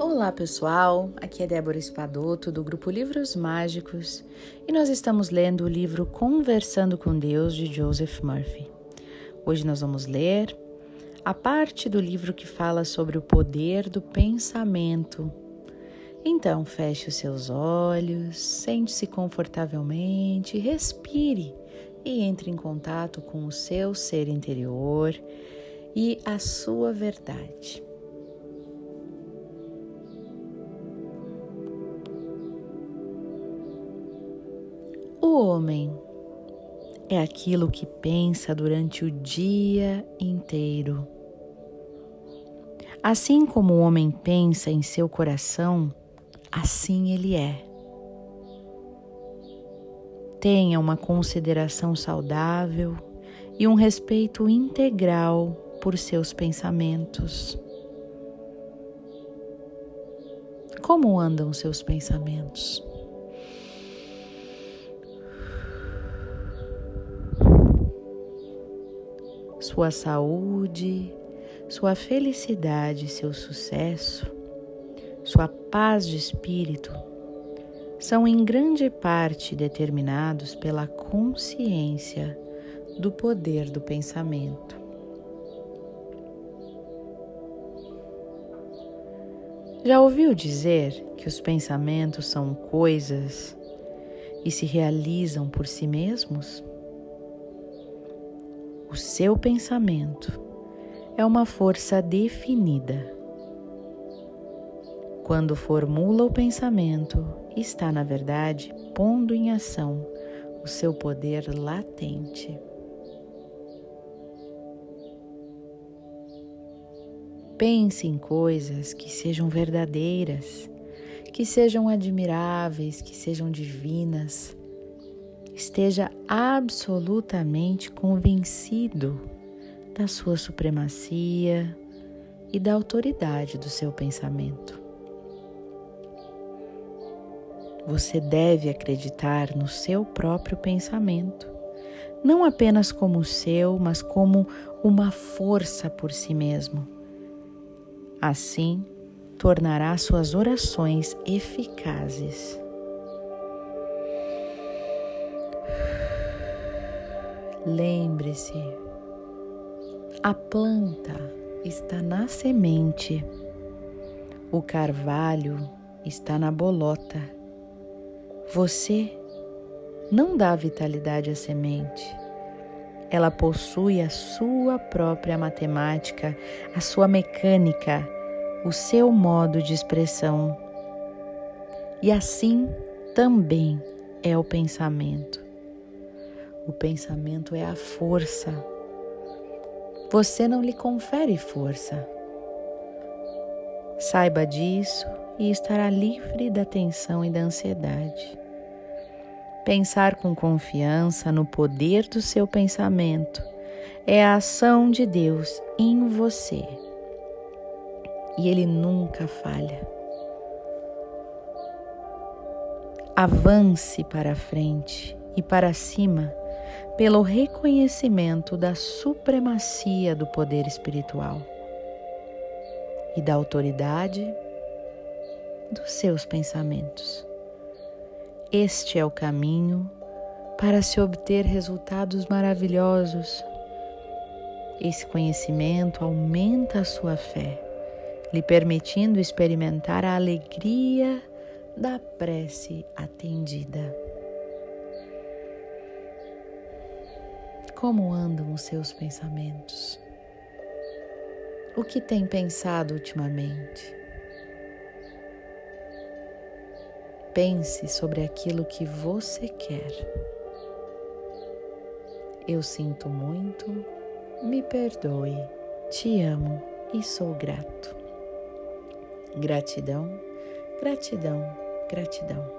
Olá pessoal, aqui é Débora Espadoto do grupo Livros Mágicos e nós estamos lendo o livro Conversando com Deus de Joseph Murphy. Hoje nós vamos ler a parte do livro que fala sobre o poder do pensamento. Então feche os seus olhos, sente-se confortavelmente, respire e entre em contato com o seu ser interior e a sua verdade. O homem é aquilo que pensa durante o dia inteiro. Assim como o homem pensa em seu coração, assim ele é. Tenha uma consideração saudável e um respeito integral por seus pensamentos. Como andam seus pensamentos? Sua saúde, sua felicidade, seu sucesso, sua paz de espírito são em grande parte determinados pela consciência do poder do pensamento. Já ouviu dizer que os pensamentos são coisas e se realizam por si mesmos? O seu pensamento é uma força definida. Quando formula o pensamento, está, na verdade, pondo em ação o seu poder latente. Pense em coisas que sejam verdadeiras, que sejam admiráveis, que sejam divinas, esteja absolutamente convencido da sua supremacia e da autoridade do seu pensamento. Você deve acreditar no seu próprio pensamento, não apenas como seu, mas como uma força por si mesmo. Assim, tornará suas orações eficazes. Lembre-se, a planta está na semente, o carvalho está na bolota. Você não dá vitalidade à semente. Ela possui a sua própria matemática, a sua mecânica, o seu modo de expressão. E assim também é o pensamento. O pensamento é a força. Você não lhe confere força. Saiba disso e estará livre da tensão e da ansiedade. Pensar com confiança no poder do seu pensamento é a ação de Deus em você. E ele nunca falha. Avance para frente e para cima pelo reconhecimento da supremacia do poder espiritual e da autoridade dos seus pensamentos. Este é o caminho para se obter resultados maravilhosos. Esse conhecimento aumenta a sua fé, lhe permitindo experimentar a alegria da prece atendida. Como andam os seus pensamentos? O que tem pensado ultimamente? Pense sobre aquilo que você quer. Eu sinto muito, me perdoe, te amo e sou grato. Gratidão, gratidão, gratidão.